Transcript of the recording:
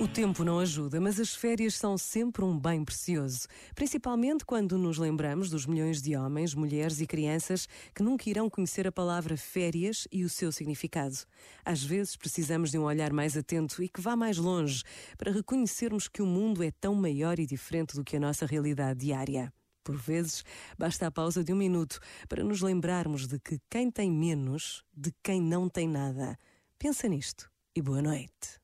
O tempo não ajuda, mas as férias são sempre um bem precioso, principalmente quando nos lembramos dos milhões de homens, mulheres e crianças que nunca irão conhecer a palavra férias e o seu significado. Às vezes precisamos de um olhar mais atento e que vá mais longe para reconhecermos que o mundo é tão maior e diferente do que a nossa realidade diária. Por vezes, basta a pausa de um minuto para nos lembrarmos de que quem tem menos, de quem não tem nada. Pensa nisto e boa noite.